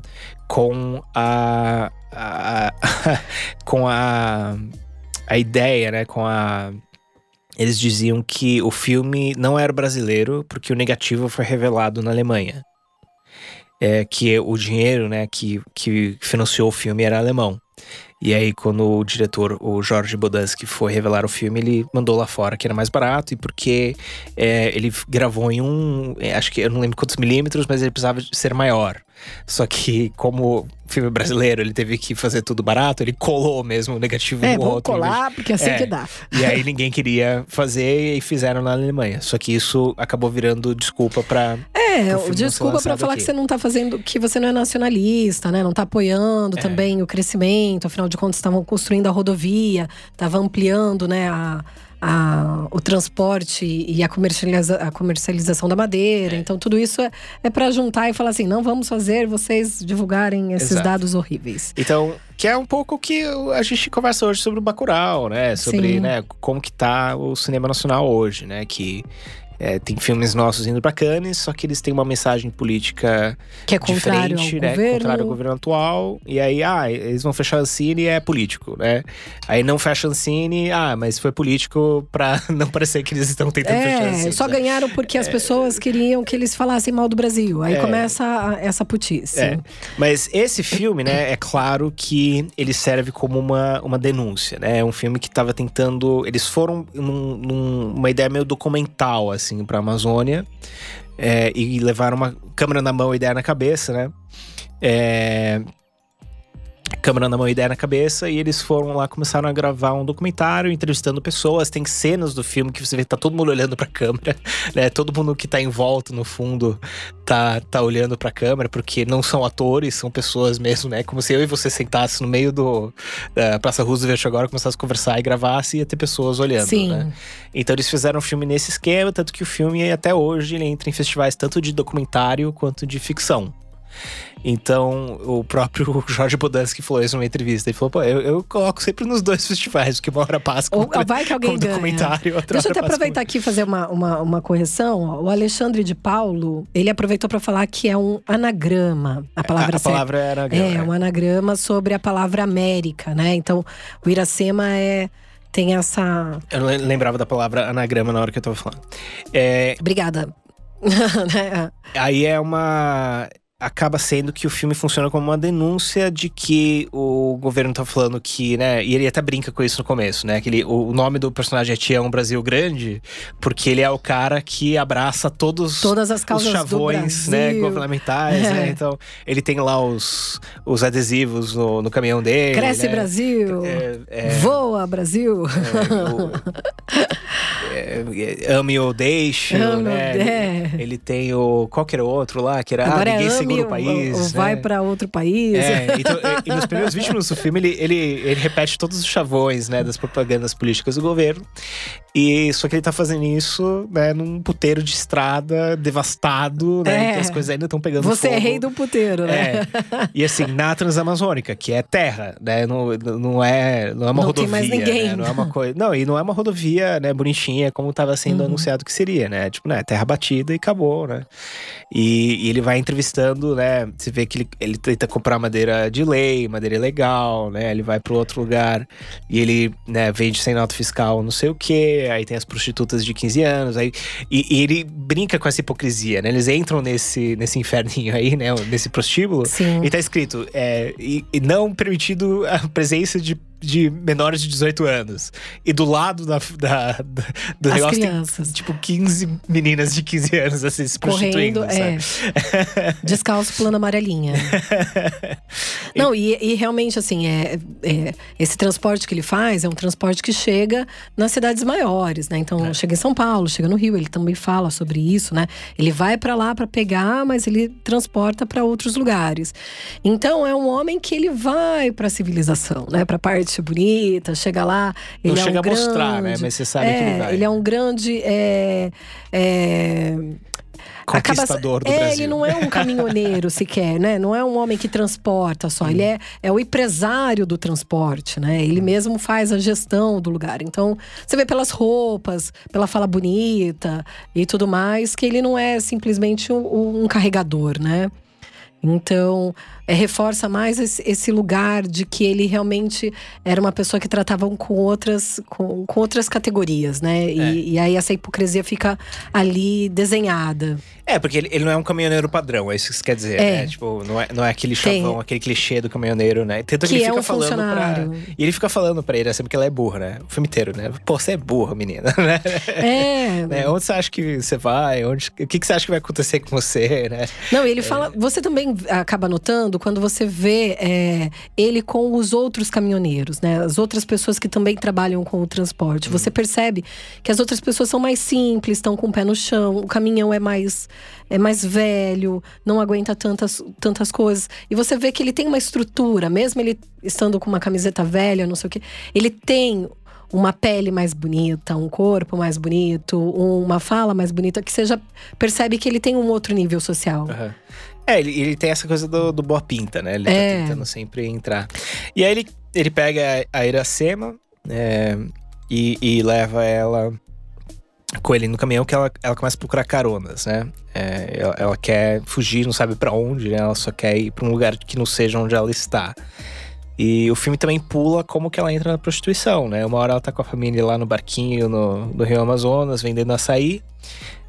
Com a, a- com a, a ideia, né? Com a eles diziam que o filme não era brasileiro porque o negativo foi revelado na Alemanha. É, que o dinheiro né, que, que financiou o filme era alemão. E aí, quando o diretor, o Jorge Bodansky, foi revelar o filme, ele mandou lá fora que era mais barato e porque é, ele gravou em um. é, Acho que eu não lembro quantos milímetros, mas ele precisava ser maior. Só que, como filme brasileiro, ele teve que fazer tudo barato, ele colou mesmo o negativo É, no vamos outro. colar, porque é assim É. que dá. e aí ninguém queria fazer e fizeram na Alemanha. Só que isso acabou virando desculpa pra. É, desculpa pra lançado falar aqui. que você não tá fazendo, que você não é nacionalista, né? Não tá apoiando É. também o crescimento, afinal de contas estavam construindo a rodovia, tava ampliando, né, a, a, o transporte e a, comercializa, a comercialização da madeira. Então, tudo isso é, é para juntar e falar assim: não vamos fazer vocês divulgarem esses Exato. dados horríveis. Então, que é um pouco o que a gente conversa hoje sobre o Bacurau, né? Sobre, né, como que tá o cinema nacional hoje, né? Que é, tem filmes nossos indo pra Cannes, só que eles têm uma mensagem política Que é contrário diferente, ao né? governo. Contrário ao governo atual. E aí, ah, eles vão fechar a Ancine e é político, né? Aí não fecha a Ancine, ah, mas foi político pra não parecer que eles estão tentando fechar a É, Ancine. só né? ganharam porque as pessoas queriam que eles falassem mal do Brasil. Aí É. começa essa putice. É. Mas esse filme, né, é claro que ele serve como uma, uma denúncia, né? É um filme que tava tentando. Eles foram num- num- uma ideia meio documental, assim, pra Amazônia. é, e levaram uma câmera na mão e ideia na cabeça, né? É, câmera na mão e ideia na cabeça, e eles foram lá, começaram a gravar um documentário, entrevistando pessoas. Tem cenas do filme que você vê que tá todo mundo olhando pra câmera, né? Todo mundo que tá em volta, no fundo, tá, tá olhando pra câmera, porque não são atores, são pessoas mesmo, né? Como se eu e você sentasse no meio do da Praça Roosevelt agora, começasse a conversar e gravasse, ia ter pessoas olhando, Sim. né? Então eles fizeram um filme nesse esquema, tanto que o filme até hoje ele entra em festivais tanto de documentário quanto de ficção. Então, o próprio Jorge Bodansky falou isso numa entrevista. Ele falou: pô, eu, eu coloco sempre nos dois festivais, porque uma hora passa Ou como, vai que alguém ganha. documentário, outra Deixa eu até aproveitar aqui e fazer uma, uma, uma correção. O Alexandre de Paulo, ele aproveitou para falar que é um anagrama. A como- palavra a, a palavra era É, um anagrama sobre a palavra América, né? Então, o Iracema é tem essa. Eu não lembrava da palavra anagrama na hora que eu tava falando. É, Obrigada. Né? aí é uma. Acaba sendo que o filme funciona como uma denúncia de que o governo tá falando que, né? E ele até brinca com isso no começo, né? Que ele, o nome do personagem é Tião Brasil Grande, porque ele é o cara que abraça todos Todas as os causas do chavões né, governamentais, né? É. Então, ele tem lá os, os adesivos no, no caminhão dele. Cresce né? Brasil. É, é, Voa, Brasil. é, é, ame ou deixe, né? ou- é. Ele, tem o. Qual que era o outro lá? Que era Agora ah, é ninguém ame segura ou, o país. ou né? vai para outro país. É, então, e, nos primeiros 20 minutos do filme, ele, ele, ele repete todos os chavões, né, das propagandas políticas do governo. E só que ele tá fazendo isso, né, num puteiro de estrada devastado, né? É. as coisas ainda estão pegando Você fogo. é rei do puteiro, né? É. E assim, na Transamazônica, que é terra, né? Não, não, é, não é uma Não tem rodovia. mais ninguém. né? Não é uma coisa. Não, e não é uma rodovia, né, bonitinha, como estava sendo Uhum. anunciado que seria, né? Tipo, né, terra batida e acabou, né? E, e ele vai entrevistando, né? Você vê que ele, ele tenta comprar madeira de lei, madeira legal, né? Ele vai para outro lugar e ele, né, vende sem nota fiscal, não sei o quê. Aí tem as prostitutas de 15 anos. Aí, e, e ele brinca com essa hipocrisia, né? Eles entram nesse, nesse inferninho aí, né? Nesse prostíbulo. Sim. E tá escrito, é, e, e não permitido a presença de, de menores de 18 anos. E do lado da, da, da- do As negócio crianças. tem, tipo, 15 meninas de 15 anos assim, se Correndo, prostituindo, é. Descalço plano amarelinha. Não, e, e realmente, assim, é, é- esse transporte que ele faz é um transporte que chega nas cidades maiores, né? Então, É. chega em São Paulo, chega no Rio, ele também fala sobre isso, né? Ele vai pra lá pra pegar, mas ele transporta pra outros lugares. Então, é um homem que ele vai pra civilização, né? Pra parte bonita, chega lá, ele Não é chega um a mostrar, né? grande- Mas você sabe é, que ele vai. Ele é um grande. é, é, Conquistador do é, Brasil. ele não é um caminhoneiro sequer, né? Não é um homem que transporta só. Ele é, é o empresário do transporte, né? Ele mesmo faz a gestão do lugar. Então, você vê pelas roupas, pela fala bonita e tudo mais, que ele não é simplesmente um, um carregador, né? Então, é, reforça mais esse, esse lugar de que ele realmente era uma pessoa que tratava com outras, com, com outras categorias, né? E, É. e aí essa hipocrisia fica ali desenhada. É, porque ele, ele não é um caminhoneiro padrão, é isso que isso quer dizer, É. né? Tipo, não é, não é aquele Tem. chavão, aquele clichê do caminhoneiro, né? Tanto que, Que ele é fica um falando pra. E ele fica falando pra ele, assim, porque ela é burra, né? O filme inteiro, né? Pô, você é burra, menina, né? É. Né? Onde você acha que você vai? Onde, o que, que você acha que vai acontecer com você, né? Não, ele fala. Você também acaba notando quando você vê é, ele com os outros caminhoneiros, né? As outras pessoas que também trabalham com o transporte. Você percebe que as outras pessoas são mais simples, estão com o pé no chão, o caminhão é mais, é mais velho, não aguenta tantas, tantas coisas. E você vê que ele tem uma estrutura, mesmo ele estando com uma camiseta velha, não sei o quê, ele tem uma pele mais bonita, um corpo mais bonito, uma fala mais bonita, que você já percebe que ele tem um outro nível social. Uhum. É, ele, ele tem essa coisa do, do boa pinta, né? Ele tá É. tentando sempre entrar. E aí ele, ele pega a Iracema é, e, e leva ela com ele no caminhão, que ela, ela começa a procurar caronas, né? É, ela, ela quer fugir, não sabe pra onde, né? Ela só quer ir pra um lugar que não seja onde ela está. E o filme também pula como que ela entra na prostituição, né? Uma hora ela tá com a família lá no barquinho no, no Rio Amazonas, vendendo açaí.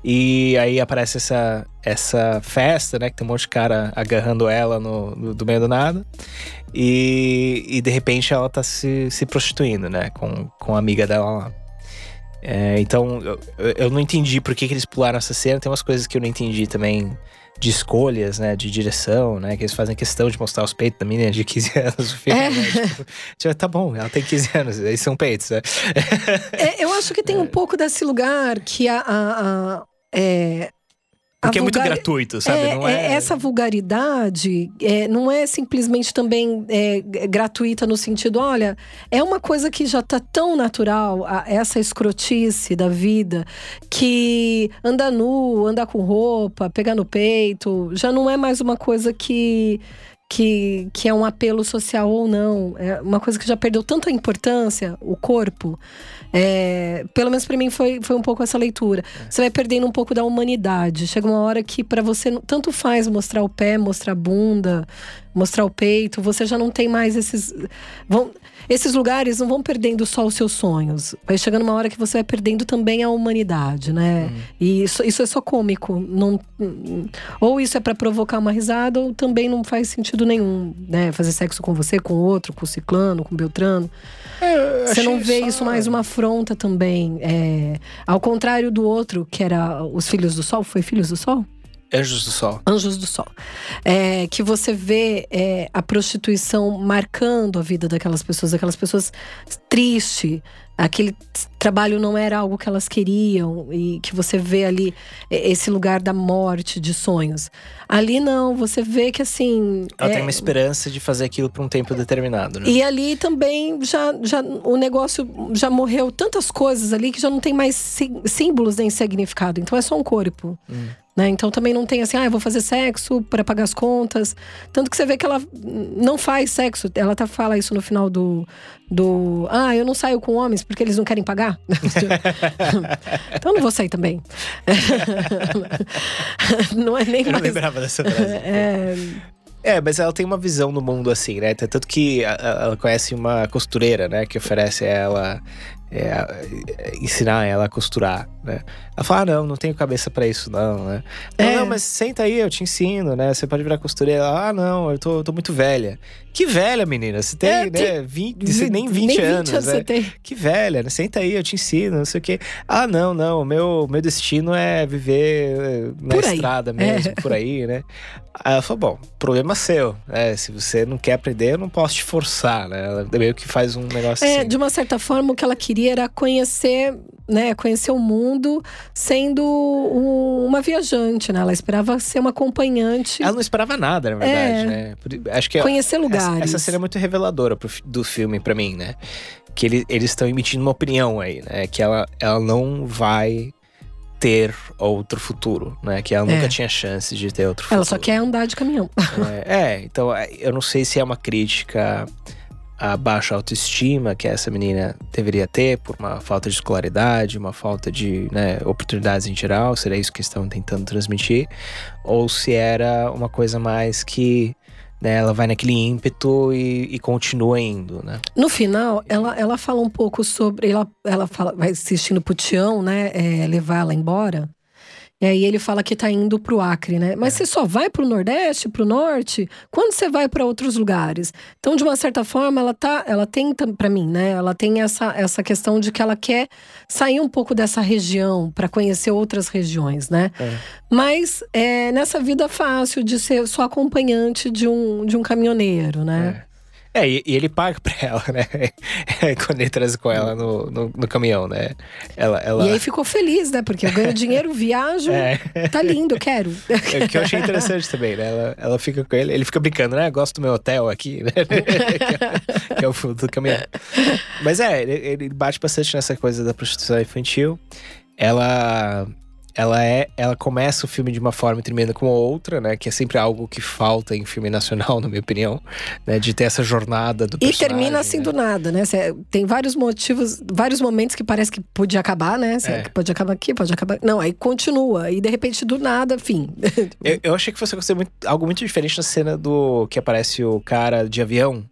E aí aparece essa, essa festa, né? Que tem um monte de cara agarrando ela no, no- do meio do nada. E, e de repente ela tá se, se prostituindo, né? Com, com a amiga dela lá. É, então eu, eu não entendi por que, que eles pularam essa cena. Tem umas coisas que eu não entendi também de escolhas, né? De direção, né? Que eles fazem questão de mostrar os peitos da menina de 15 anos no filme. É. né? Tipo, tá bom, ela tem 15 anos, eles são peitos, né? É, eu acho que tem um pouco desse lugar que a. a- a- é, Porque é muito gratuito, sabe? É, não é... é- essa vulgaridade é, não é simplesmente também é, gratuita no sentido, olha, é uma coisa que já tá tão natural, a- essa escrotice da vida, que andar nu, andar com roupa, pegar no peito, já não é mais uma coisa que. Que, que é um apelo social ou não. É uma coisa que já perdeu tanta importância, o corpo. É, pelo menos pra mim foi, foi um pouco essa leitura. Você vai perdendo um pouco da humanidade. Chega uma hora que pra você tanto faz mostrar o pé, mostrar a bunda, mostrar o peito, você já não tem mais esses vão esses lugares não vão perdendo só os seus sonhos. Vai chegando uma hora que você vai perdendo também a humanidade, né? E isso, isso é só cômico, não ou isso é pra provocar uma risada ou também não faz sentido nenhum, né? Fazer sexo com você, com outro, com o ciclano, com o beltrano. Você não vê isso mais uma afronta também. É, ao contrário do outro, que era Os Filhos do Sol. Foi Filhos do Sol? Anjos do Sol. Anjos do Sol. É, que você vê é, a prostituição marcando a vida daquelas pessoas, daquelas pessoas triste. Aquele trabalho não era algo que elas queriam e que você vê ali esse lugar da morte, de sonhos. Ali não, você vê que assim. Ela é, tem uma esperança de fazer aquilo por um tempo determinado, né? e ali também já, já o negócio já morreu tantas coisas ali que já não tem mais símbolos nem significado. Então é só um corpo. Né? Então também não tem assim, ah, eu vou fazer sexo para pagar as contas. Tanto que você vê que ela não faz sexo. Ela até fala isso no final do. Do ah, eu não saio com homens porque eles não querem pagar. então eu não vou sair também. não é nem Eu não mais. lembrava dessa frase. É, É, mas ela tem uma visão no mundo assim, né? Tanto que ela conhece uma costureira, né? Que oferece a ela é, é, ensinar ela a costurar, né? Ela fala, ah, não, não tenho cabeça pra isso, não, né? É. Não, mas senta aí, eu te ensino, né? Você pode virar costureira. Ela, ah, não, eu tô, eu tô muito velha. Que velha, menina? Você tem, É, né? tem- 20, você nem 20 nem 20 anos, anos né? você tem. Que velha, né? Senta aí, eu te ensino, não sei o quê. Ah, não, não, o meu, meu destino é viver eh, na Por aí. estrada mesmo, É. por aí, né? Aí ela falou, bom, problema seu, né? Se você não quer aprender, eu não posso te forçar, né? Ela meio que faz um negócio É, assim. de uma certa forma, o que ela queria era conhecer, né, conhecer o mundo sendo um- uma viajante, né? Ela esperava ser uma acompanhante, Ela não esperava nada, na verdade, É. né? Acho que conhecer essa, lugares. essa cena é muito reveladora pro do filme pra mim, né? Que ele- eles estão emitindo uma opinião aí, né? Que ela, ela não vai ter outro futuro, né? Que ela nunca É. tinha chance de ter outro futuro. Ela só quer andar de caminhão. É, é, então é, eu não sei se é uma crítica à baixa autoestima que essa menina deveria ter por uma falta de escolaridade, uma falta de né, oportunidades em geral, seria isso que estão tentando transmitir, ou se era uma coisa mais que né, ela vai naquele ímpeto e, e continua indo, né? No final, ela, ela fala um pouco sobre. Ela, ela fala, vai assistindo pro Tião, né? é, levar ela embora. E aí ele fala que tá indo pro Acre, né? Mas você só vai pro Nordeste, pro Norte? Quando você vai para outros lugares? Então, de uma certa forma, ela tá, ela tem para mim, né? Ela tem essa, essa questão de que ela quer sair um pouco dessa região para conhecer outras regiões, né? É. Mas é nessa vida fácil de ser só acompanhante de um, de um caminhoneiro, né? É, e, e ele paga pra ela, né? Quando ele traz com ela no, no, no caminhão, né? Ela, ela... E aí ficou feliz, né? Porque eu ganho dinheiro, viajo, é. tá lindo, quero. É, o que eu achei interessante também, né? Ela, ela fica com ele, ele fica brincando, né? Gosto do meu hotel aqui, né? que é o fundo do caminhão. Mas é, ele, ele bate bastante nessa coisa da prostituição infantil. Ela ela é ela começa o filme de uma forma e termina com outra, né? Que é sempre algo que falta em filme nacional, na minha opinião, né? De ter essa jornada do E termina assim né? do nada, né? Cê, tem vários motivos, vários momentos que parece que podia acabar, né? É. Pode acabar aqui, pode acabar. Não, aí continua. E de repente, do nada, fim. eu, eu achei que fosse acontecer muito, algo muito diferente na cena do que aparece o cara de avião.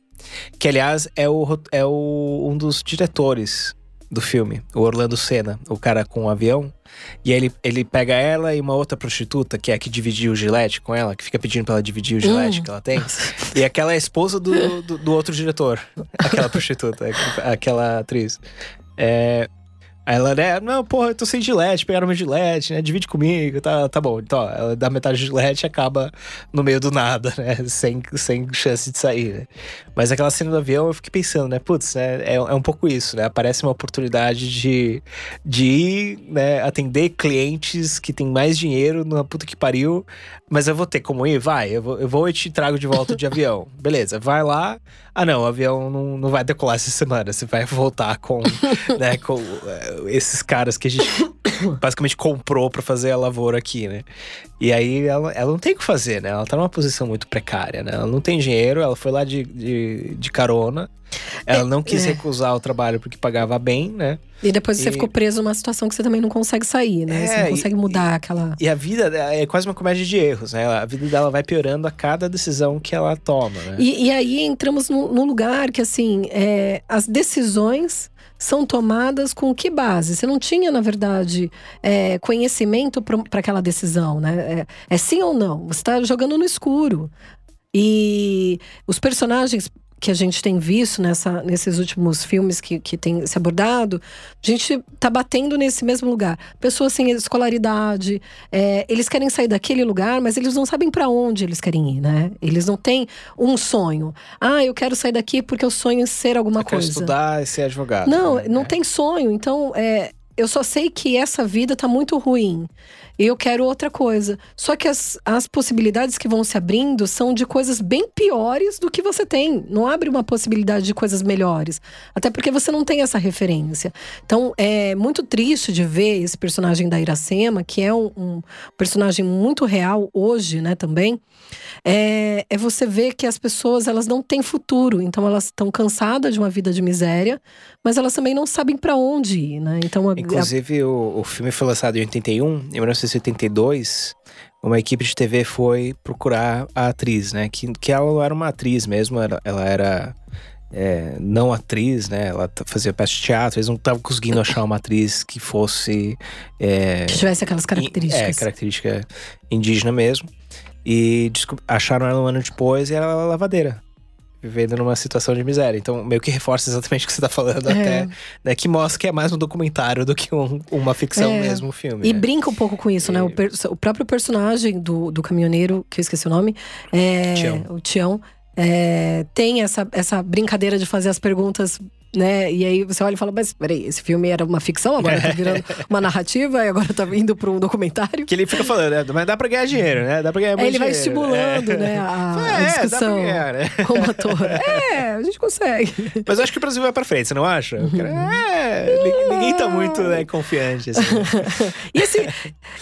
Que, aliás, é, o, é o, um dos diretores do filme, o Orlando Senna, o cara com o avião. E aí ele, ele pega ela e uma outra prostituta, que é a que dividiu o gilete com ela, que fica pedindo pra ela dividir o gilete hum. que ela tem. E aquela é a esposa do, do, do outro diretor, aquela prostituta, aquela atriz. É, Aí ela, né, não, porra, eu tô sem gilete, pegaram meu gilete, né, divide comigo, tá, tá bom. Então, ó, ela dá metade do gilete e acaba no meio do nada, né, sem, sem chance de sair, né. Mas aquela cena do avião, eu fiquei pensando, né, putz, né, é, é um pouco isso, né, aparece uma oportunidade de, de ir, né, atender clientes que tem mais dinheiro na puta que pariu, mas eu vou ter como ir? Vai, eu vou, eu vou e te trago de volta de avião. Beleza, vai lá. Ah, não, o avião não, não vai decolar essa semana. Você vai voltar com, né, com uh, esses caras que a gente basicamente comprou para fazer a lavoura aqui, né? E aí ela, ela não tem o que fazer, né? Ela tá numa posição muito precária, né? Ela não tem dinheiro, ela foi lá de, de, de carona. Ela é, não quis é. recusar o trabalho porque pagava bem, né? E depois e... você ficou preso numa situação que você também não consegue sair, né? É, você não consegue mudar e, aquela. E a vida é quase uma comédia de erros, né? A vida dela vai piorando a cada decisão que ela toma, né? E, e aí entramos num, lugar que, assim, é, as decisões são tomadas com que base? Você não tinha, na verdade, é, conhecimento para aquela decisão, né? É, é, sim ou não? Você está jogando no escuro. E os personagens que a gente tem visto nessa, nesses últimos filmes que, que tem se abordado, a gente tá batendo nesse mesmo lugar. Pessoas sem escolaridade, é, eles querem sair daquele lugar, mas eles não sabem para onde eles querem ir, né? Eles não têm um sonho. Ah, eu quero sair daqui porque eu sonho em ser alguma eu coisa. Quero estudar e ser advogado. Não, né? não tem sonho. Então, é, eu só sei que essa vida tá muito ruim eu quero outra coisa. Só que as, as possibilidades que vão se abrindo são de coisas bem piores do que você tem. Não abre uma possibilidade de coisas melhores. Até porque você não tem essa referência. Então é muito triste de ver esse personagem da Iracema, que é um, um personagem muito real hoje, né, também. É, é você ver que as pessoas elas não têm futuro. Então elas estão cansadas de uma vida de miséria, mas elas também não sabem para onde ir, né? Então, Inclusive, a... o, o filme foi lançado em 81, em 1972 uma equipe de TV foi procurar a atriz, né? Que, que ela era uma atriz mesmo, ela, ela era é, não atriz, né? Ela fazia peça de teatro, eles não estavam conseguindo achar uma atriz que fosse. É, que tivesse aquelas características. É, característica indígena mesmo. E acharam ela um ano depois e ela era lavadeira vivendo numa situação de miséria. Então, meio que reforça exatamente o que você está falando é. até, né? Que mostra que é mais um documentário do que um, uma ficção é. mesmo, um filme. E né? brinca um pouco com isso, e... né? O, per, o, próprio personagem do, do caminhoneiro, que eu esqueci o nome, é, Tião. o Tião, é, tem essa, essa brincadeira de fazer as perguntas né? E aí você olha e fala, mas peraí, esse filme era uma ficção, agora tá virando uma narrativa e agora tá vindo para um documentário. Que ele fica falando, né? Mas dá pra ganhar dinheiro, né? Dá pra ganhar muito é, Ele vai estimulando, é. né? A, é, a discussão ganhar, né? como ator. É, a gente consegue. Mas eu acho que o Brasil vai pra frente, você não acha? Uhum. É, ninguém tá muito né, confiante, assim. e, esse,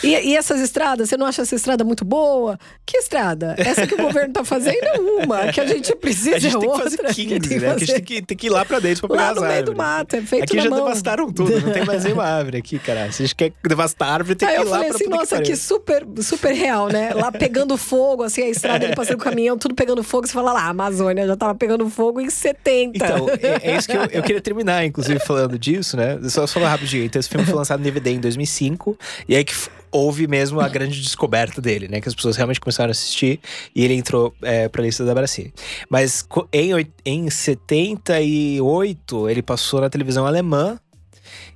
e, e, essas estradas, você não acha essa estrada muito boa? Que estrada? Essa que o governo tá fazendo é uma, que a gente precisa a gente é tem outra. Que fazer 15, que né? Que a gente tem que, tem que ir lá pra dentro pra lá no meio do mato, é feito Aqui já mão. devastaram tudo, não tem mais nenhuma árvore aqui, cara. Se a gente quer devastar a árvore, tem Aí que ir eu lá falei pra assim, nossa, que, que super, super real, né? Lá pegando fogo, assim, a estrada, ele passando o caminhão, tudo pegando fogo. Você fala lá, a Amazônia já tava pegando fogo em 70. Então, é, é isso que eu, eu, queria terminar, inclusive, falando disso, né? Só falar rapidinho. Então, esse filme foi lançado no DVD em 2005. E aí que houve mesmo a grande descoberta dele, né? Que as pessoas realmente começaram a assistir e ele entrou é, pra lista da Brasília. Mas em, em 78, ele passou na televisão alemã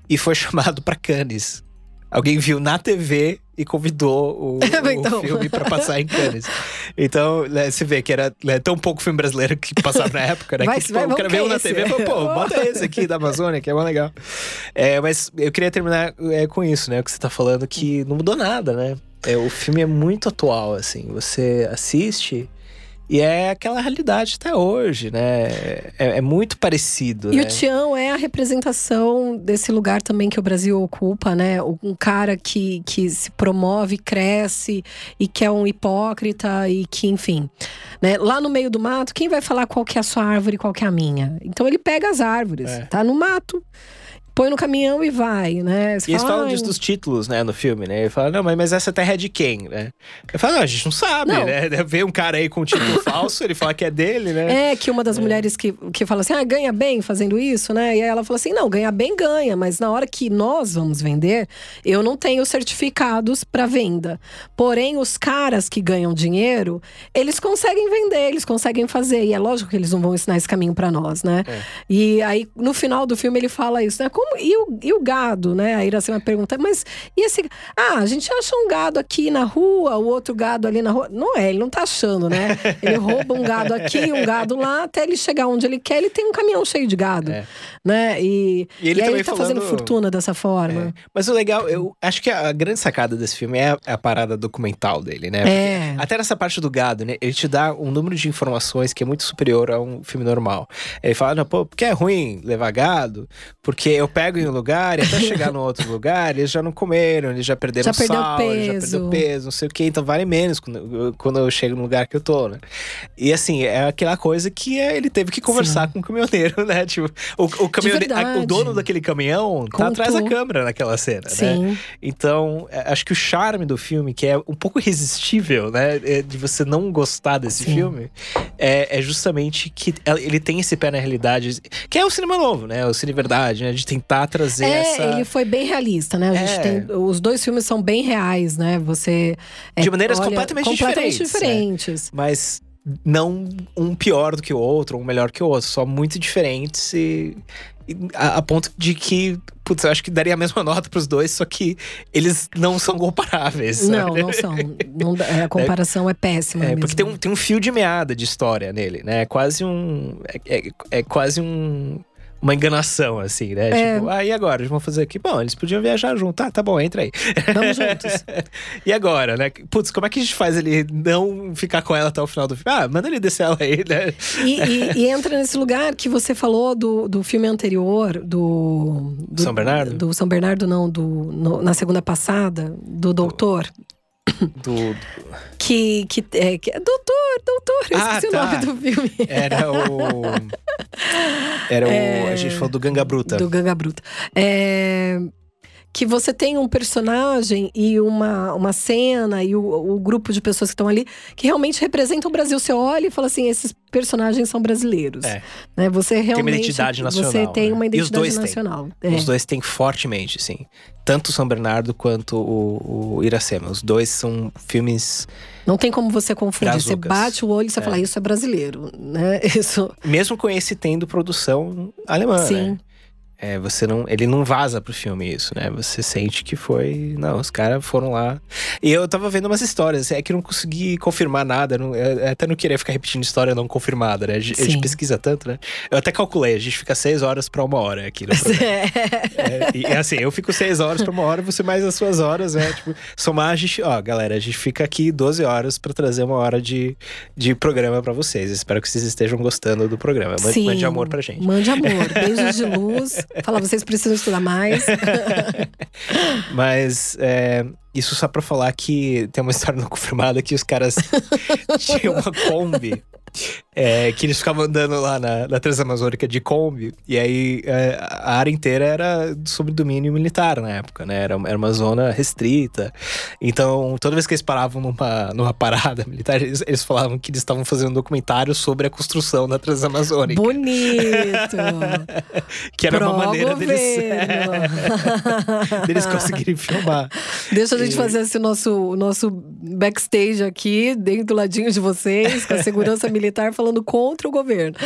e foi chamado para Cannes. Alguém viu na TV e convidou o, Então. o filme pra passar em Cannes. Então, né, você vê que era né, tão pouco filme brasileiro que passava na época, né? Vai- que vai- pô, o cara veio na esse? TV e falou, pô, bota esse aqui da Amazônia, que é mó legal. É, mas eu queria terminar é, com isso, né? O que você tá falando que não mudou nada, né? É, o filme é muito atual, assim. Você assiste e é aquela realidade até hoje, né? É, é muito parecido, E né? o Tião é a representação desse lugar também que o Brasil ocupa, né? Um cara que, que se promove, cresce e que é um hipócrita e que, enfim. Né? Lá no meio do mato, quem vai falar qual que é a sua árvore e qual que é a minha? Então ele pega as árvores, É. tá no mato, põe no caminhão e vai, né? Você E eles fala, falam "Ai, disso dos títulos, né, no filme, né? Ele fala, não, mas, mas essa terra é de quem, né? Eu falo, não, a gente não sabe, Não. né? Vê um cara aí com um título falso, ele fala que é dele, né? É, que uma das mulheres que, que fala assim, ah, ganha bem fazendo isso, né? E aí ela fala assim, não, ganha bem, ganha, mas na hora que nós vamos vender, eu não tenho certificados para venda. Porém, os caras que ganham dinheiro, eles conseguem vender, eles conseguem fazer. E é lógico que eles não vão ensinar esse caminho para nós, né? E aí, no final do filme, ele fala isso, né? Como, e, o, e o gado, né? A Iracema pergunta, mas e esse. Ah, a gente acha um gado aqui na rua, o outro gado ali na rua. Não é, ele não tá achando, né? Ele rouba um gado aqui, um gado lá, até ele chegar onde ele quer, ele tem um caminhão cheio de gado. É. Né? E, E ele aí também ele tá fazendo falando- fortuna dessa forma. É. Mas o legal, eu acho que a grande sacada desse filme é a, a parada documental dele, né? Porque É. Até nessa parte do gado, né? Ele te dá um número de informações que é muito superior a um filme normal. Ele fala, não, pô, porque é ruim levar gado? Porque eu pego em um lugar e até chegar no outro lugar, eles já não comeram, eles já perderam Já sal, já perdeu peso, não sei o quê, então vale menos quando eu, quando eu chego no lugar que eu tô, né? E assim, é aquela coisa que é, ele teve que conversar com o caminhoneiro, né? Tipo, o, o, caminhoneiro, a- o dono daquele caminhão tá Contou. atrás da câmera naquela cena, né? Sim. Então, é, acho que o charme do filme, que é um pouco irresistível, né? é, De você não gostar desse Sim. filme, é, é justamente que ele tem esse pé na realidade, que é o cinema novo, né? O Cine Verdade, né? De tentar trazer É, essa. ele foi bem realista, né? A gente É. tem, os dois filmes são bem reais, né? Você. é, De maneiras olha, completamente completamente diferentes, né? diferentes. Mas não um pior do que o outro, um melhor que o outro, só muito diferentes e. e A, a ponto de que, putz, eu acho que daria a mesma nota pros dois, só que eles não são comparáveis. Não, sabe? não são. Não dá- é, a comparação é, péssima. É, mesmo. porque tem um, tem um fio de meada de história nele, né? É quase um. É, é- é quase um. Uma enganação, assim, né? É. Tipo, ah, e agora? Eles vão fazer aqui? Bom, eles podiam viajar junto. Tá, tá bom, entra aí. Vamos juntos. e agora, né? Putz, como é que a gente faz ele não ficar com ela até o final do filme? Ah, manda ele descer ela aí, né? E, e- e entra nesse lugar que você falou do, do filme anterior, do, do- São Bernardo? Do São Bernardo, não, do, no- na segunda passada, do Doutor. Do, Que, que, é, que é Doutor, Doutor, eu Ah, esqueci tá. o nome do filme. era o. Era o. A gente falou do Ganga Bruta. É. Do Ganga Bruta. É, que você tem um personagem e uma, uma cena e o, o grupo de pessoas que estão ali que realmente representam o Brasil. Você olha e fala assim: esses personagens são brasileiros. É. Né? Você realmente. identidade nacional, Você tem né? uma os identidade têm. nacional. É. Os dois têm fortemente, sim. Tanto o São Bernardo quanto o, o Iracema. Os dois são filmes. Não tem como você confundir. Você Brazucas. bate o olho e você fala, isso é brasileiro, né? Isso. Mesmo com esse tendo produção alemã, Sim. né? É, você não, ele não vaza pro filme isso, né? Você sente que foi. Não, os caras foram lá. E eu tava vendo umas histórias, é que eu não consegui confirmar nada. não- eu até não queria ficar repetindo história não confirmada, né? A gente, a gente pesquisa tanto, né? Eu até calculei, a gente fica seis horas pra uma hora aqui no programa. É, e é assim, eu fico seis horas pra uma hora, você mais as suas horas, né? Tipo, somar a gente. Ó, galera, a gente fica aqui 12 horas pra trazer uma hora de, de programa pra vocês. Espero que vocês estejam gostando do programa. Mande, Sim. mande amor pra gente. Mande amor. Beijos de luz. Fala, vocês precisam estudar mais. Mas é, isso só pra falar que tem uma história não confirmada que os caras tinham uma Kombi. É, que eles ficavam andando lá na, na Transamazônica de Kombi. E aí é, a área inteira era sob domínio militar na época, né? Era, era uma zona restrita. Então, toda vez que eles paravam numa, numa parada militar, eles, eles falavam que eles estavam fazendo um documentário sobre a construção da Transamazônica. Bonito. que era uma Pró maneira deles, governo. deles conseguirem filmar. Deixa a gente E- fazer esse nosso, o nosso backstage aqui, dentro do ladinho de vocês, com a segurança militar militar falando contra o governo.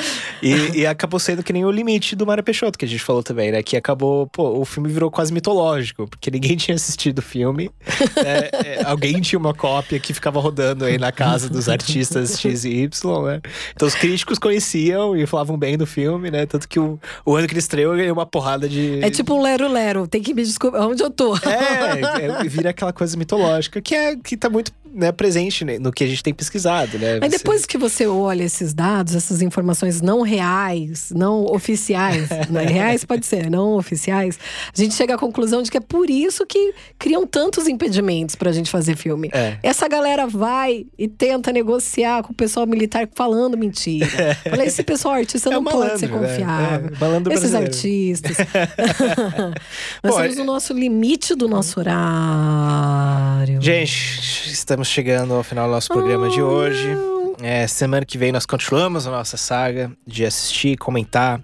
E, e, acabou sendo que nem o limite do Mário Peixoto, que a gente falou também, né? Que acabou, pô, o filme virou quase mitológico, porque ninguém tinha assistido o filme. Né? alguém tinha uma cópia que ficava rodando aí na casa dos artistas X e Y, né? Então os críticos conheciam e falavam bem do filme, né? Tanto que o, o ano que ele estreou ganhou uma porrada de. É tipo um lero-lero, tem que me desculpar onde eu tô. É, é, vira aquela coisa mitológica que, é, que tá muito né, presente no que a gente tem pesquisado, né? Mas depois que você olha esses dados, essas informações não reais, não oficiais, né? reais pode ser, não oficiais, a gente chega à conclusão de que é por isso que criam tantos impedimentos pra gente fazer filme. É. Essa galera vai e tenta negociar com o pessoal militar falando mentira. É. Fala, esse pessoal artista é não malandro, pode ser né? confiável. É, Esses artistas. Nós Bom, estamos no nosso limite do nosso horário. Gente, estamos chegando ao final do nosso programa de hoje. É, semana que vem nós continuamos a nossa saga de assistir, comentar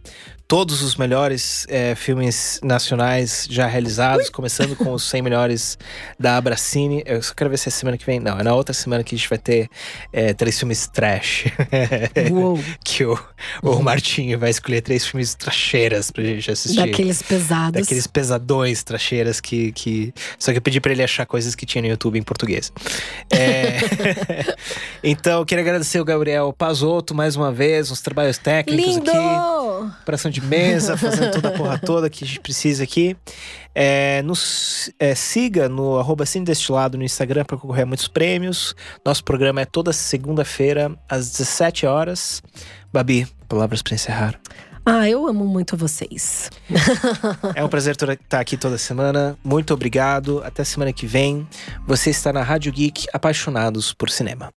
todos os melhores é, filmes nacionais já realizados, Ui. começando com os 100 melhores da Abracine. Eu só quero ver se é semana que vem. Não, é na outra semana que a gente vai ter é, três filmes trash. que o, o. Martinho vai escolher três filmes tracheiras pra gente assistir. Daqueles pesados. Daqueles pesadões tracheiras que, que. Só que eu pedi pra ele achar coisas que tinha no YouTube em português. É... então, eu queria agradecer o Gabriel Pazotto mais uma vez, uns trabalhos técnicos Lindo! aqui. Operação de mesa, fazendo toda a porra toda que a gente precisa aqui. É, nos é, siga no arroba Destilado no Instagram para concorrer a muitos prêmios. Nosso programa é toda segunda-feira, às 17 horas. Babi, palavras para encerrar. Ah, eu amo muito vocês. é um prazer estar aqui toda semana. Muito obrigado. Até semana que vem. Você está na Rádio Geek Apaixonados por Cinema.